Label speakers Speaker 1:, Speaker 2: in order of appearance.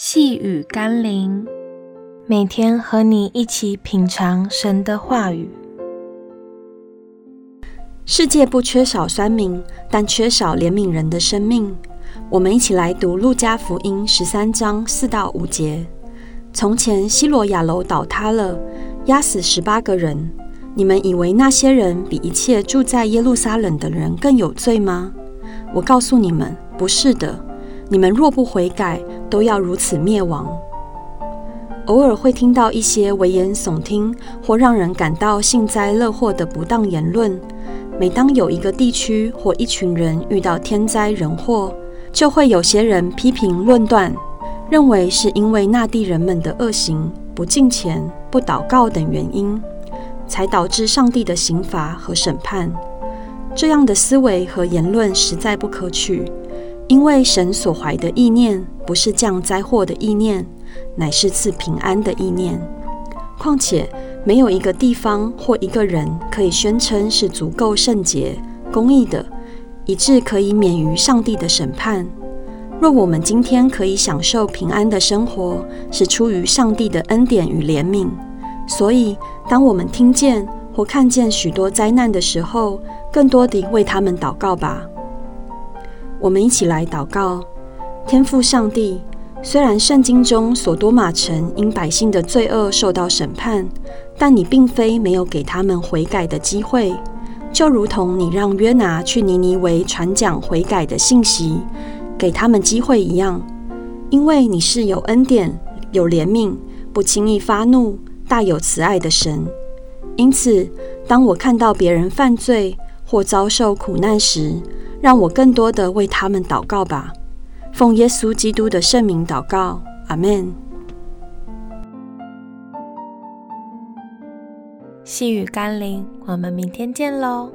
Speaker 1: 细雨甘霖，每天和你一起品尝神的话语。
Speaker 2: 世界不缺少酸民，但缺少怜悯人的生命。我们一起来读《路加福音》十三章四到五节。从前西罗亚楼倒塌了，压死十八个人。你们以为那些人比一切住在耶路撒冷的人更有罪吗？我告诉你们，不是的。你们若不悔改，都要如此灭亡。偶尔会听到一些危言耸听或让人感到幸灾乐祸的不当言论。每当有一个地区或一群人遇到天灾人祸，就会有些人批评论断，认为是因为那地人们的恶行、不敬虔、不祷告等原因，才导致上帝的刑罚和审判。这样的思维和言论实在不可取。因为神所怀的意念不是降灾祸的意念，乃是赐平安的意念。况且，没有一个地方或一个人可以宣称是足够圣洁、公义的，以致可以免于上帝的审判。若我们今天可以享受平安的生活，是出于上帝的恩典与怜悯。所以，当我们听见或看见许多灾难的时候，更多地为他们祷告吧。我们一起来祷告，天父上帝，虽然圣经中所多玛城因百姓的罪恶受到审判，但你并非没有给他们悔改的机会，就如同你让约拿去尼尼微传讲悔改的信息，给他们机会一样。因为你是有恩典、有怜悯、不轻易发怒、大有慈爱的神，因此，当我看到别人犯罪或遭受苦难时，让我更多的为他们祷告吧，奉耶稣基督的圣名祷告，阿门。
Speaker 1: 细雨甘霖，我们明天见喽。